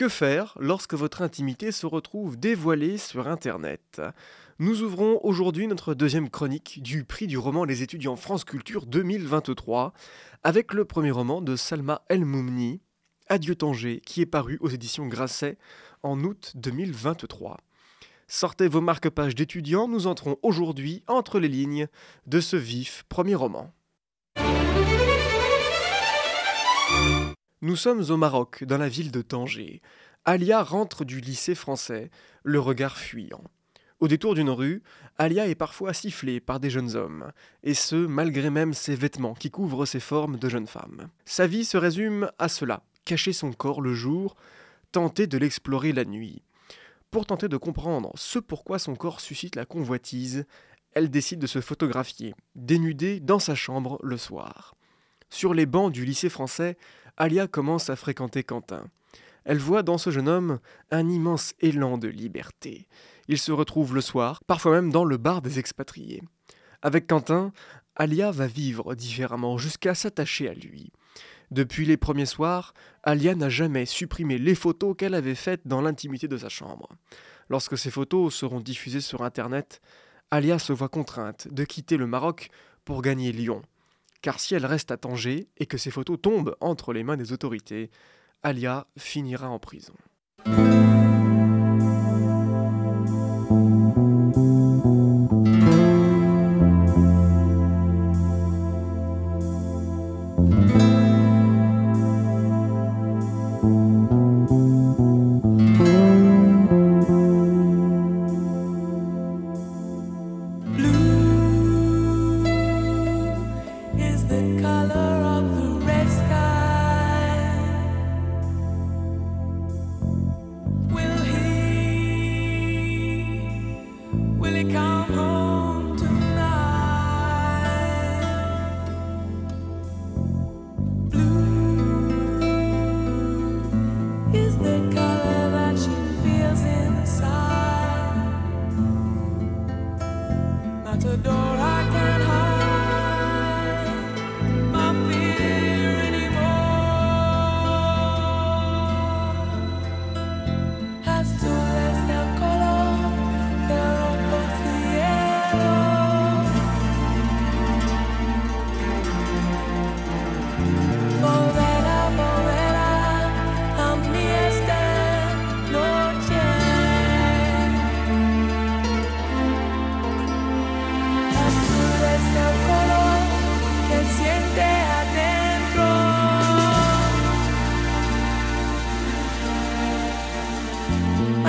Que faire lorsque votre intimité se retrouve dévoilée sur Internet? Nous ouvrons aujourd'hui notre deuxième chronique du prix du roman Les étudiants France Culture 2023 avec le premier roman de Salma El Moumni, Adieu Tanger, qui est paru aux éditions Grasset en août 2023. Sortez vos marque-pages d'étudiants, nous entrons aujourd'hui entre les lignes de ce vif premier roman. Nous sommes au Maroc, dans la ville de Tanger. Alia rentre du lycée français, le regard fuyant. Au détour d'une rue, Alia est parfois sifflée par des jeunes hommes, et ce, malgré même ses vêtements qui couvrent ses formes de jeune femme. Sa vie se résume à cela, cacher son corps le jour, tenter de l'explorer la nuit. Pour tenter de comprendre ce pourquoi son corps suscite la convoitise, elle décide de se photographier, dénudée dans sa chambre le soir. Sur les bancs du lycée français, Alia commence à fréquenter Quentin. Elle voit dans ce jeune homme un immense élan de liberté. Il se retrouve le soir, parfois même dans le bar des expatriés. Avec Quentin, Alia va vivre différemment jusqu'à s'attacher à lui. Depuis les premiers soirs, Alia n'a jamais supprimé les photos qu'elle avait faites dans l'intimité de sa chambre. Lorsque ces photos seront diffusées sur Internet, Alia se voit contrainte de quitter le Maroc pour gagner Lyon. Car si elle reste à Tanger et que ces photos tombent entre les mains des autorités, Alia finira en prison.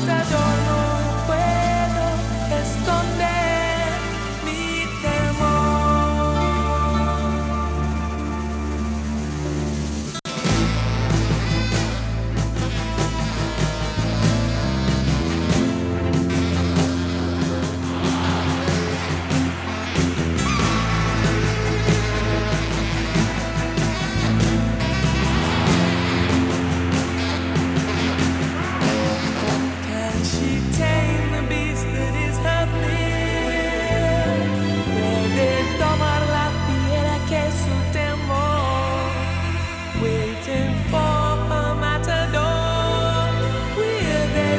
matador. I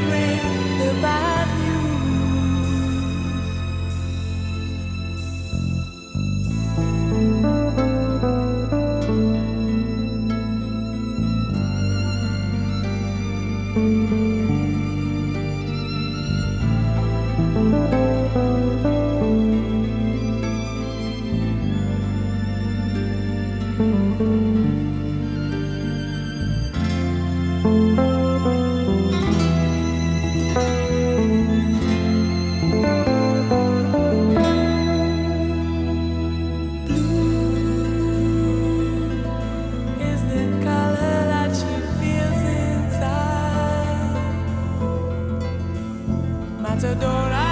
the Bible. Nous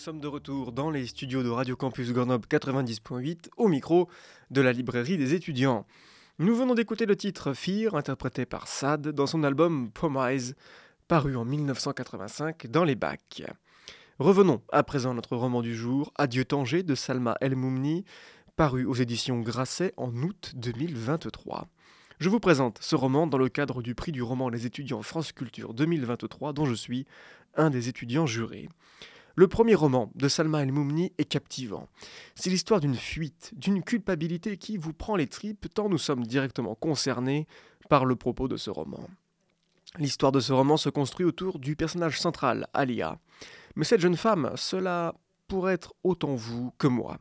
sommes de retour dans les studios de Radio Campus Grenoble 90.8 au micro de la librairie des étudiants. Nous venons d'écouter le titre Fear interprété par Sad dans son album Promise paru en 1985 dans les bacs. Revenons à présent à notre roman du jour, Adieu Tanger de Salma El Moumni, paru aux éditions Grasset en août 2023. Je vous présente ce roman dans le cadre du prix du roman Les étudiants France Culture 2023 dont je suis un des étudiants jurés. Le premier roman de Salma El-Moumni est captivant. C'est l'histoire d'une fuite, d'une culpabilité qui vous prend les tripes tant nous sommes directement concernés par le propos de ce roman. L'histoire de ce roman se construit autour du personnage central, Alia. Mais cette jeune femme, cela pourrait être autant vous que moi.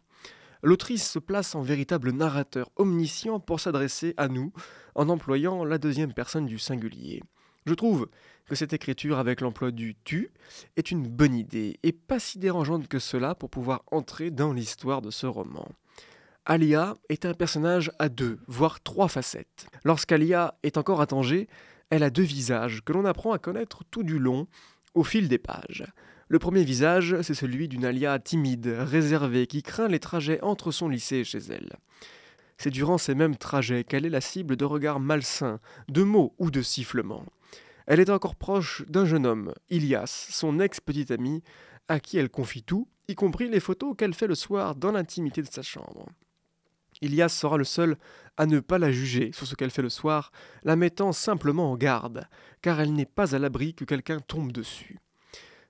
L'autrice se place en véritable narrateur omniscient pour s'adresser à nous en employant la deuxième personne du singulier. Je trouve que cette écriture avec l'emploi du tu est une bonne idée et pas si dérangeante que cela pour pouvoir entrer dans l'histoire de ce roman. Alia est un personnage à deux, voire trois facettes. Lorsqu'Alia est encore à Tanger, elle a deux visages que l'on apprend à connaître tout du long au fil des pages. Le premier visage, c'est celui d'une Alia timide, réservée, qui craint les trajets entre son lycée et chez elle. C'est durant ces mêmes trajets qu'elle est la cible de regards malsains, de mots ou de sifflements. Elle est encore proche d'un jeune homme, Ilias, son ex-petit ami, à qui elle confie tout, y compris les photos qu'elle fait le soir dans l'intimité de sa chambre. Ilias sera le seul à ne pas la juger sur ce qu'elle fait le soir, la mettant simplement en garde, car elle n'est pas à l'abri que quelqu'un tombe dessus.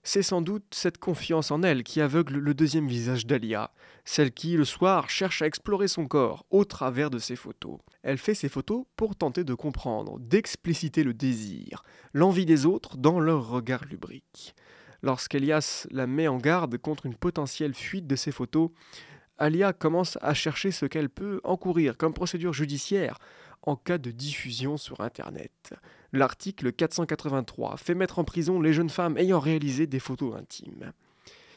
C'est sans doute cette confiance en elle qui aveugle le deuxième visage d'Alia, celle qui, le soir, cherche à explorer son corps au travers de ses photos. Elle fait ses photos pour tenter de comprendre, d'expliciter le désir, l'envie des autres dans leur regard lubrique. Lorsqu'Elias la met en garde contre une potentielle fuite de ses photos, Alia commence à chercher ce qu'elle peut encourir comme procédure judiciaire en cas de diffusion sur Internet. L'article 483 fait mettre en prison les jeunes femmes ayant réalisé des photos intimes.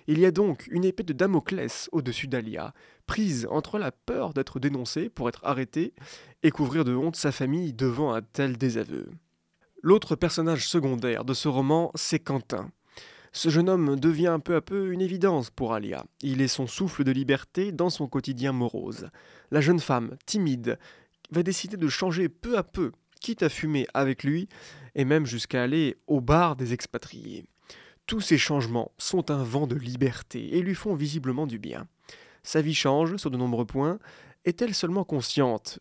Il y a donc une épée de Damoclès au-dessus d'Alia, prise entre la peur d'être dénoncée pour être arrêtée et couvrir de honte sa famille devant un tel désaveu. L'autre personnage secondaire de ce roman, c'est Quentin. Ce jeune homme devient peu à peu une évidence pour Alia. Il est son souffle de liberté dans son quotidien morose. La jeune femme, timide, va décider de changer peu à peu, quitte à fumer avec lui, et même jusqu'à aller au bar des expatriés. Tous ces changements sont un vent de liberté et lui font visiblement du bien. Sa vie change sur de nombreux points. Est-elle seulement consciente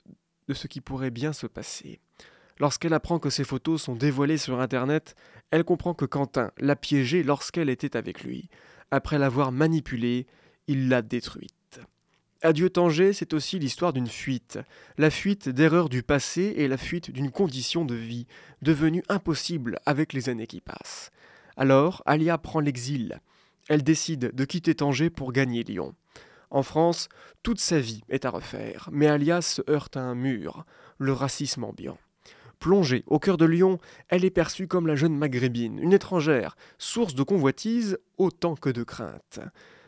de ce qui pourrait bien se passer? Lorsqu'elle apprend que ses photos sont dévoilées sur Internet, elle comprend que Quentin l'a piégée lorsqu'elle était avec lui. Après l'avoir manipulée, il l'a détruite. Adieu Tanger, c'est aussi l'histoire d'une fuite. La fuite d'erreurs du passé et la fuite d'une condition de vie, devenue impossible avec les années qui passent. Alors, Alia prend l'exil. Elle décide de quitter Tanger pour gagner Lyon. En France, toute sa vie est à refaire, mais Alia se heurte à un mur, le racisme ambiant. Plongée au cœur de Lyon, elle est perçue comme la jeune maghrébine, une étrangère, source de convoitise autant que de crainte.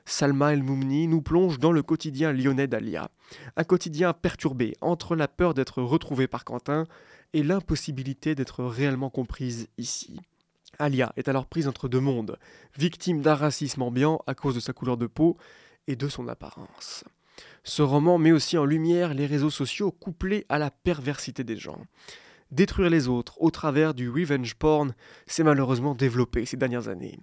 Salma El Moumni nous plonge dans le quotidien lyonnais d'Alia. Un quotidien perturbé entre la peur d'être retrouvée par Quentin et l'impossibilité d'être réellement comprise ici. Alia est alors prise entre deux mondes, victime d'un racisme ambiant à cause de sa couleur de peau et de son apparence. Ce roman met aussi en lumière les réseaux sociaux couplés à la perversité des gens. Détruire les autres au travers du revenge porn s'est malheureusement développé ces dernières années.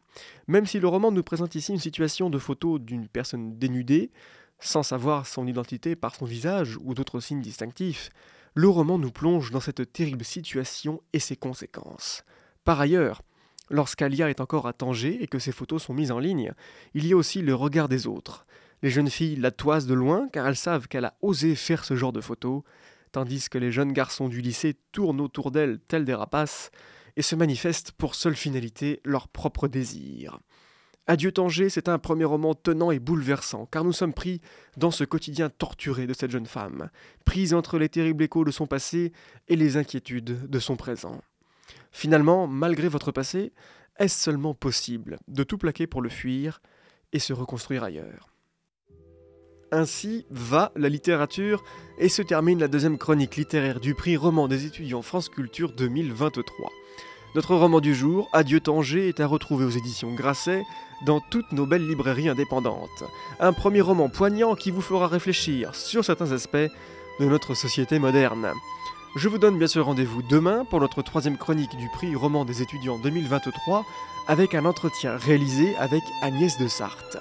Même si le roman nous présente ici une situation de photo d'une personne dénudée, sans savoir son identité par son visage ou d'autres signes distinctifs, le roman nous plonge dans cette terrible situation et ses conséquences. Par ailleurs, lorsqu'Alia est encore à Tanger et que ses photos sont mises en ligne, il y a aussi le regard des autres. Les jeunes filles la toisent de loin car elles savent qu'elle a osé faire ce genre de photos, tandis que les jeunes garçons du lycée tournent autour d'elle tels des rapaces et se manifestent pour seule finalité leur propre désir. Adieu Tanger, c'est un premier roman tenant et bouleversant, car nous sommes pris dans ce quotidien torturé de cette jeune femme, prise entre les terribles échos de son passé et les inquiétudes de son présent. Finalement, malgré votre passé, est-ce seulement possible de tout plaquer pour le fuir et se reconstruire ailleurs? Ainsi va la littérature et se termine la deuxième chronique littéraire du prix Roman des étudiants France Culture 2023. Notre roman du jour, Adieu Tanger, est à retrouver aux éditions Grasset dans toutes nos belles librairies indépendantes. Un premier roman poignant qui vous fera réfléchir sur certains aspects de notre société moderne. Je vous donne bien sûr rendez-vous demain pour notre troisième chronique du prix Roman des étudiants 2023 avec un entretien réalisé avec Agnès de Sarthe.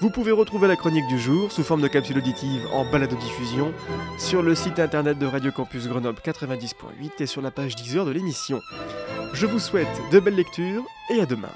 Vous pouvez retrouver la chronique du jour sous forme de capsule auditive en balado-diffusion sur le site internet de Radio Campus Grenoble 90.8 et sur la page 10 heures de l'émission. Je vous souhaite de belles lectures et à demain.